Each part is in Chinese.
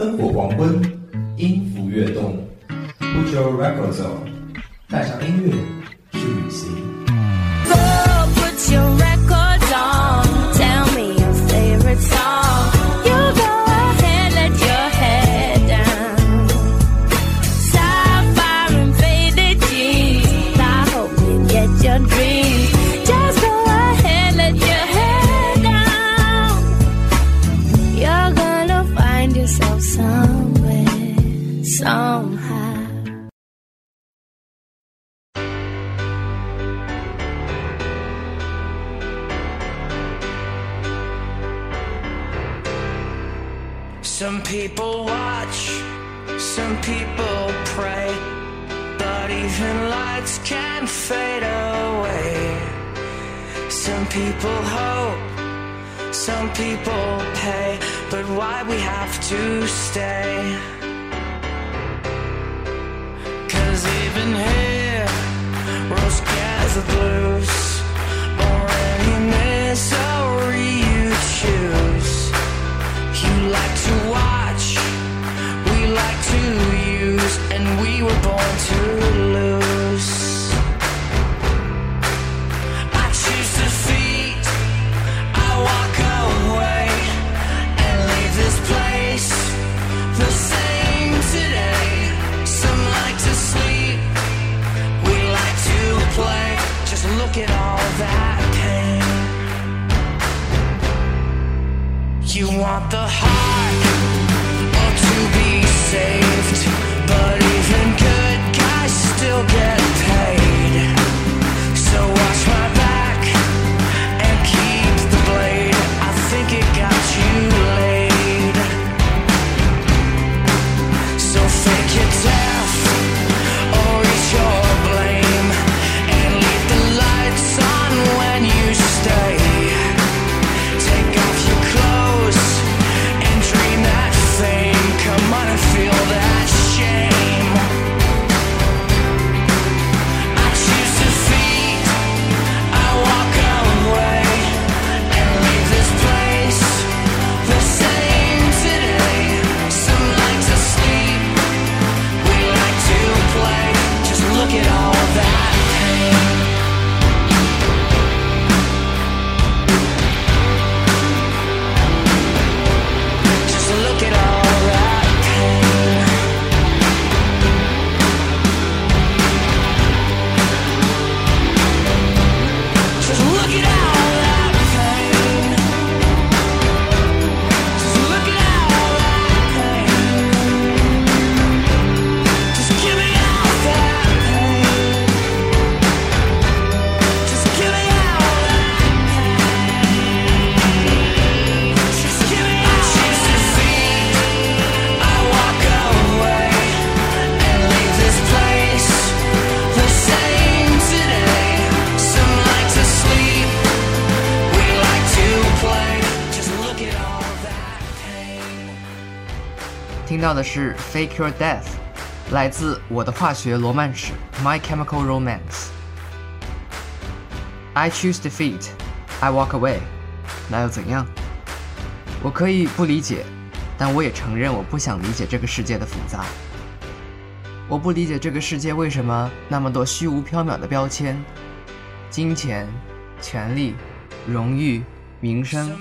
灯火黄昏，音符跃动，Put your records on，带上音乐去旅行。Lights can fade away. Some people hope, some people pay, but why we have to stay? Cause even here, rose gather blues, or any misery you choose. You like to watch, we like to use, and we were born to You want the heart to be saved, 听到的是《Fake Your Death》，来自我的化学罗曼史《My Chemical Romance》。I choose defeat, I walk away，那又怎样？我可以不理解，但我也承认我不想理解这个世界的复杂。我不理解这个世界为什么那么多虚无缥缈的标签，金钱、权力、荣誉、名声，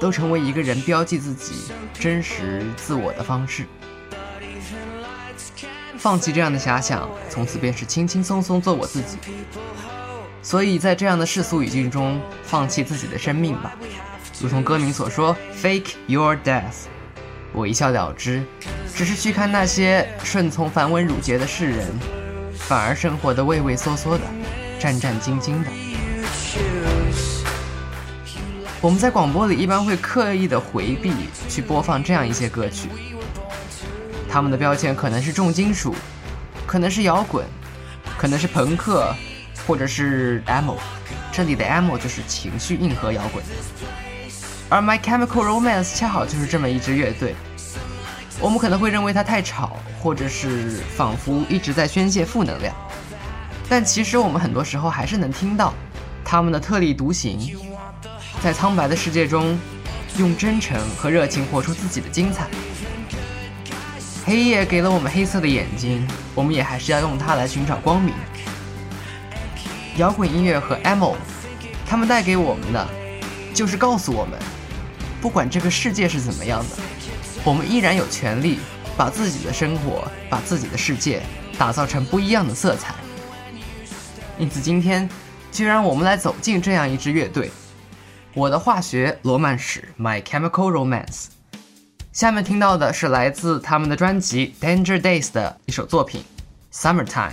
都成为一个人标记自己真实自我的方式。放弃这样的遐想，从此便是轻轻松松做我自己。所以在这样的世俗语境中，放弃自己的生命吧，如同歌名所说，“Fake your death”。我一笑了之，只是去看那些顺从繁文缛节的世人，反而生活的畏畏缩缩的，战战兢兢的。我们在广播里一般会刻意的回避去播放这样一些歌曲，他们的标签可能是重金属，可能是摇滚，可能是朋克，或者是 emo。这里的 emo 就是情绪硬核摇滚，而 My Chemical Romance 恰好就是这么一支乐队。我们可能会认为它太吵，或者是仿佛一直在宣泄负能量，但其实我们很多时候还是能听到他们的特立独行，在苍白的世界中，用真诚和热情活出自己的精彩。黑夜给了我们黑色的眼睛，我们也还是要用它来寻找光明。摇滚音乐和 emo，他们带给我们的，就是告诉我们，不管这个世界是怎么样的，我们依然有权利把自己的生活、把自己的世界打造成不一样的色彩。因此，今天就让我们来走进这样一支乐队——我的化学罗曼史 （My Chemical Romance）。下面听到的是来自他们的专辑《Danger Days》的一首作品《Summertime》。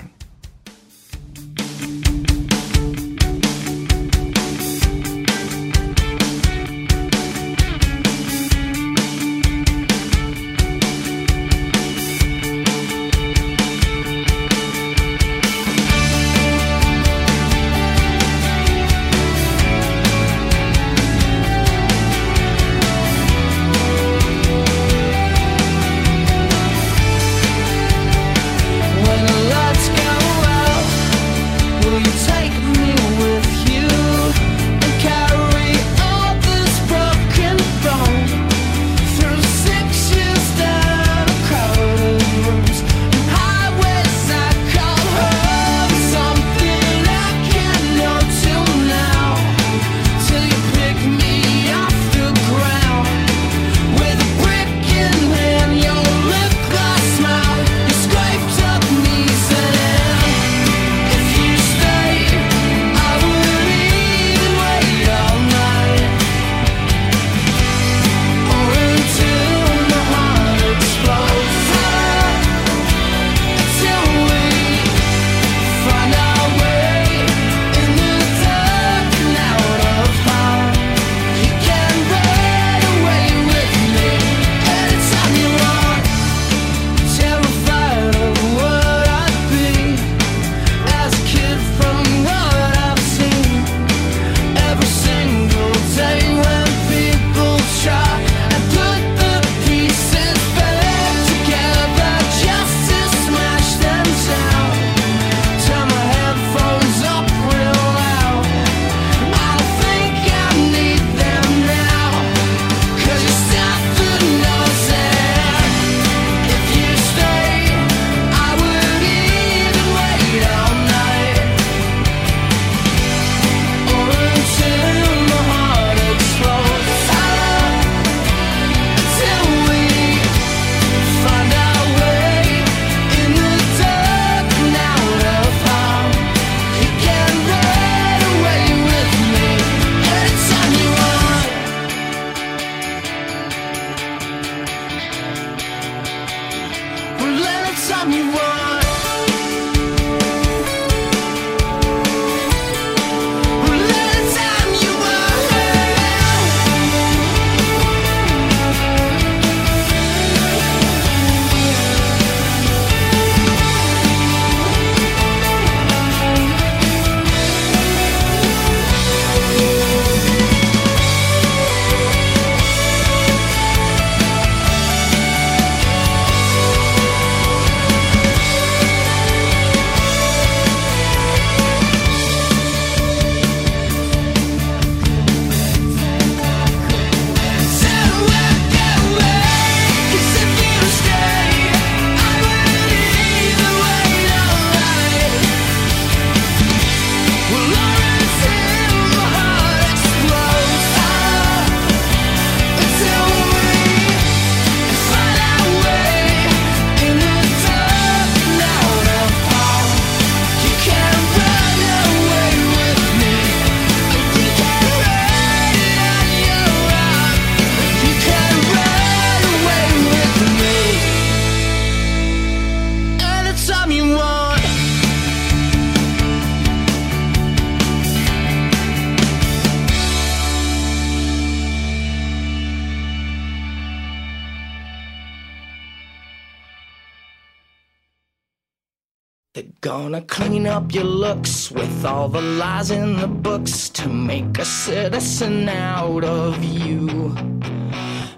Gonna clean up your looks with all the lies in the books to make a citizen out of you.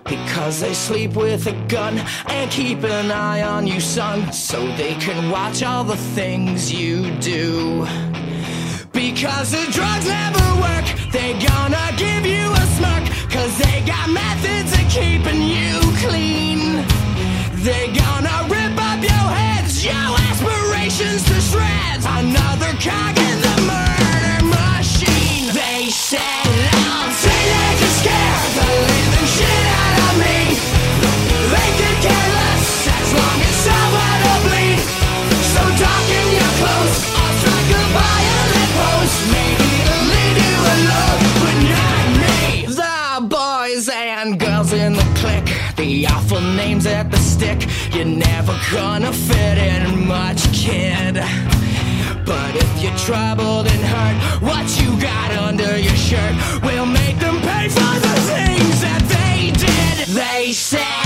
Because they sleep with a gun and keep an eye on you, son, so they can watch all the things you do. Because the drugs never work, they gonna give you a smirk, cause they got methods of keeping you clean. They gonna millions to shreds. Another cog in the murder machine. They said I'm teenagers scared the living shit out of me. They could care less as long as someone to bleed. So darken your clothes, I'll strike a violent pose. Maybe to lead you alone, but not me. The boys and girls in the clique, the awful names at the stick. You're never gonna fit in much, kid. But if you're troubled and hurt, what you got under your shirt will make them pay for the things that they did. They said,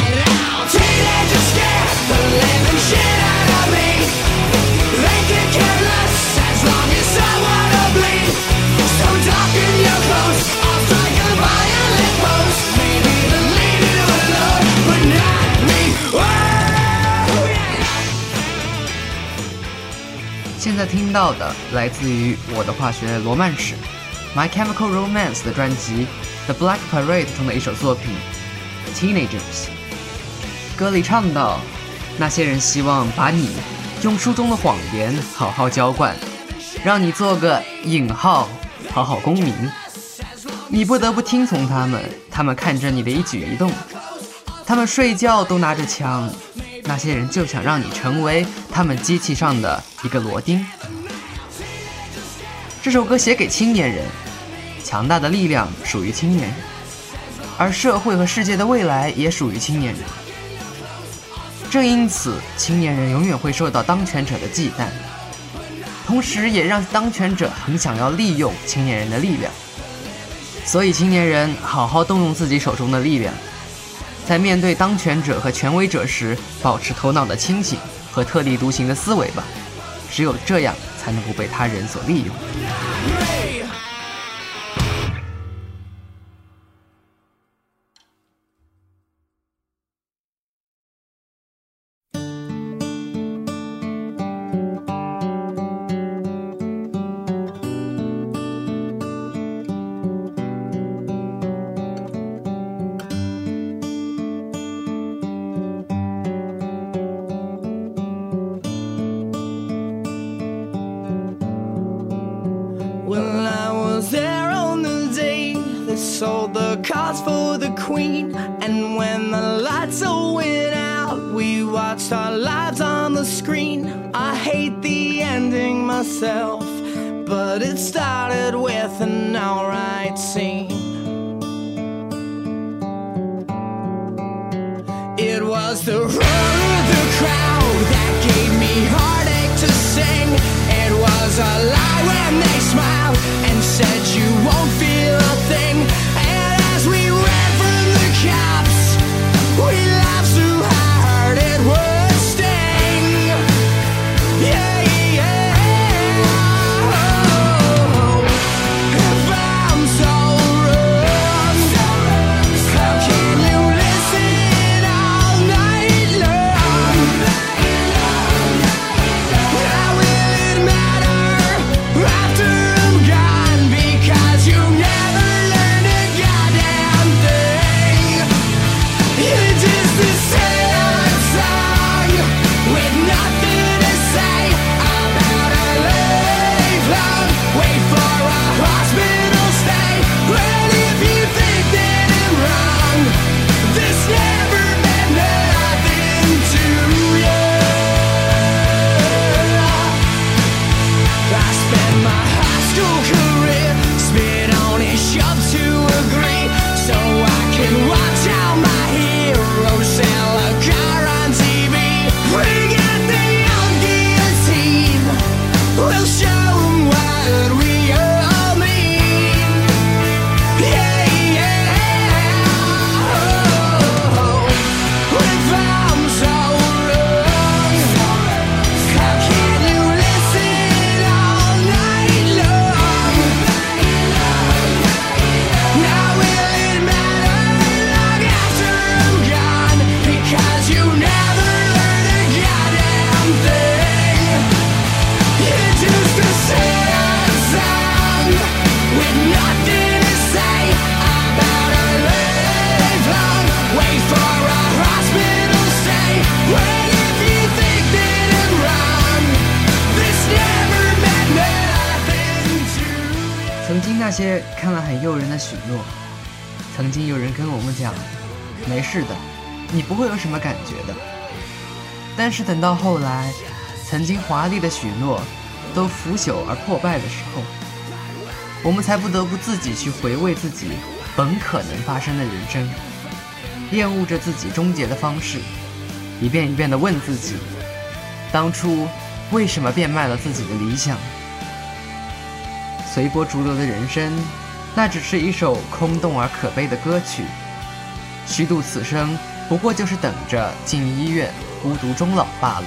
听到的来自于我的化学罗曼史 My Chemical Romance 的专辑《The Black Parade》中的一首作品《Teenagers》。歌里唱到，那些人希望把你用书中的谎言好好浇灌，让你做个引号好好公民。你不得不听从他们，他们看着你的一举一动，他们睡觉都拿着枪。那些人就想让你成为他们机器上的一个螺钉。这首歌写给青年人，强大的力量属于青年人，而社会和世界的未来也属于青年人。正因此，青年人永远会受到当权者的忌惮，同时也让当权者很想要利用青年人的力量。所以，青年人好好动用自己手中的力量，在面对当权者和权威者时，保持头脑的清醒和特立独行的思维吧。只有这样，才能不被他人所利用。Sold the cards for the queen. And when the lights all went out, we watched our lives on the screen. I hate the ending myself, but it started with an alright scene. It was the roar of the crowd that gave me heartache to sing. It was a 曾经那些看了很诱人的许诺，曾经有人跟我们讲，没事的，你不会有什么感觉的。但是等到后来，曾经华丽的许诺都腐朽而破败的时候，我们才不得不自己去回味自己本可能发生的人生，厌恶着自己终结的方式，一遍一遍地问自己，当初为什么变卖了自己的理想？随波逐流的人生，那只是一首空洞而可悲的歌曲。虚度此生，不过就是等着进医院孤独终老罢了。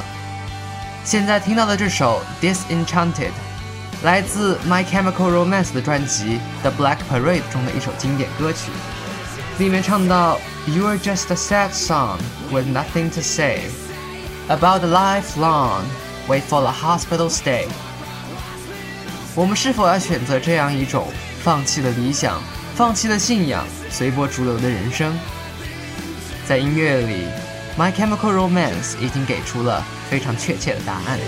现在听到的这首《Disenchanted》，来自 My Chemical Romance 的专辑《The Black Parade》中的一首经典歌曲，里面唱到：“You're just a sad song with nothing to say about a life long wait for a hospital stay。”我们是否要选择这样一种放弃了理想、放弃了信仰、随波逐流的人生？在音乐里，《My Chemical Romance》已经给出了非常确切的答案。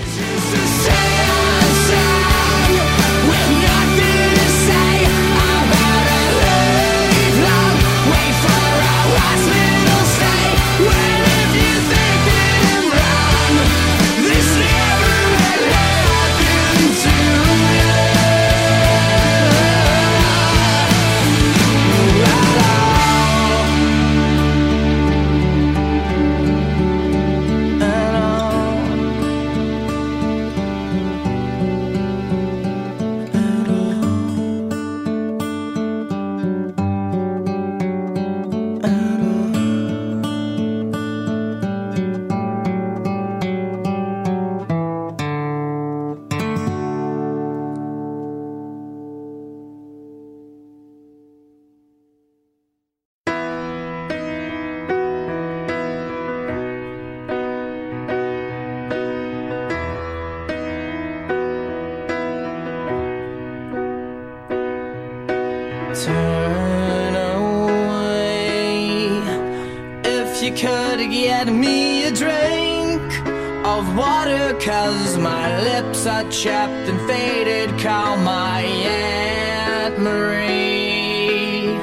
Lips chapped and faded. Call my Aunt Marie.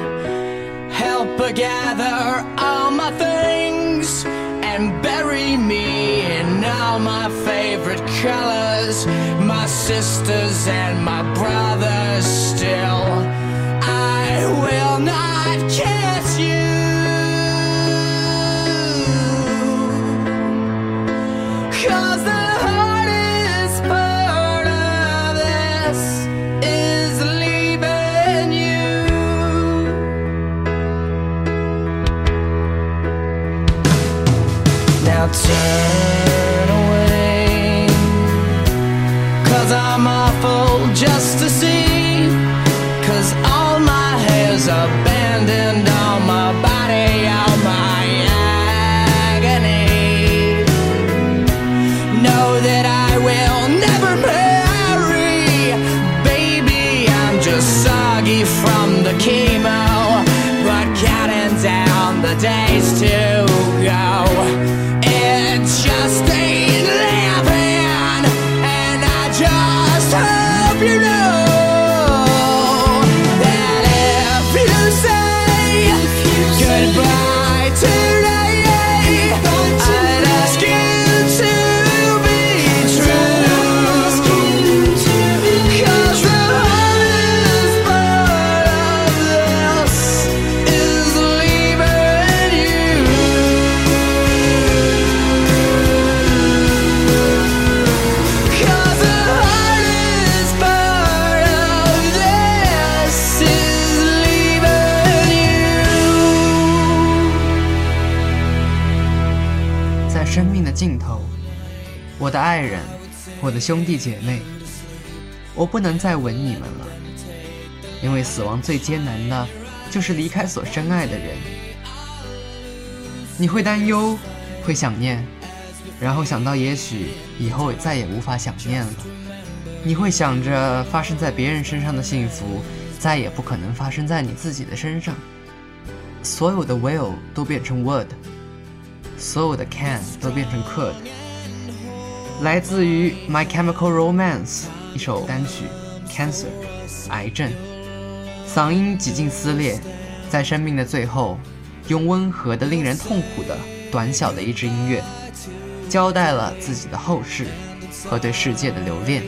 Help her gather all my things and bury me in all my favorite colors. My sisters and my brothers 爱人，我的兄弟姐妹，我不能再吻你们了，因为死亡最艰难的，就是离开所深爱的人。你会担忧，会想念，然后想到也许以后再也无法想念了。你会想着发生在别人身上的幸福，再也不可能发生在你自己的身上。所有的 will 都变成 would。所有的 can 都变成 could。来自于《My Chemical Romance》一首单曲《Cancer》癌症。嗓音几近撕裂，在生命的最后，用温和的、令人痛苦的、短小的一支音乐，交代了自己的后事和对世界的留恋，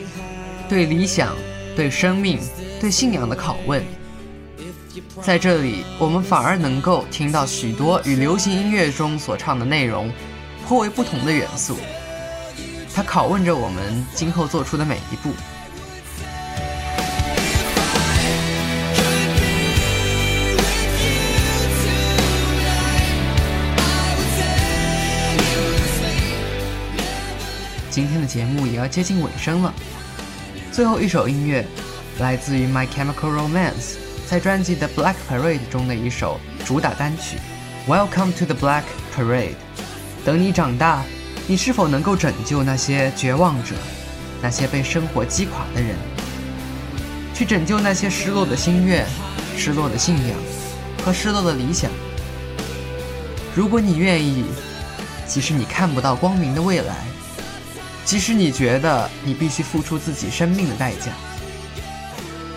对理想、对生命、对信仰的拷问。在这里，我们反而能够听到许多与流行音乐中所唱的内容颇为不同的元素。它拷问着我们今后做出的每一步。今天的节目也要接近尾声了，最后一首音乐来自于 My Chemical Romance 在专辑的 Black Parade 中的一首主打单曲《Welcome to the Black Parade》。等你长大，你是否能够拯救那些绝望者，那些被生活击垮的人，去拯救那些失落的心愿、失落的信仰和失落的理想？如果你愿意，即使你看不到光明的未来。即使你觉得你必须付出自己生命的代价，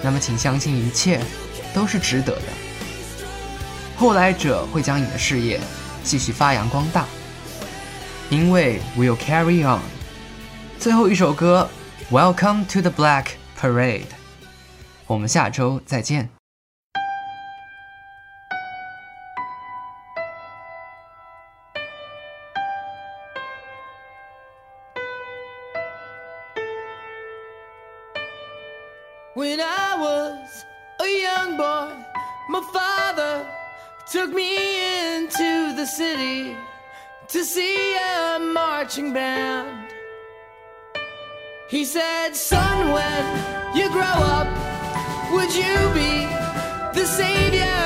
那么请相信一切都是值得的。后来者会将你的事业继续发扬光大，因为 we'll carry on。最后一首歌，Welcome to the Black Parade。我们下周再见。 When I was a young boy, my father took me into the city to see a marching band. He said, Son, when you grow up, would you be the savior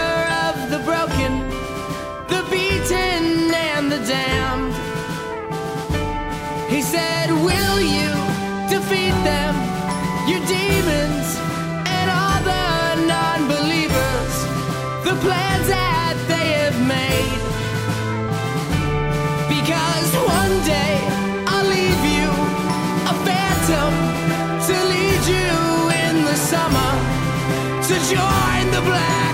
join the black.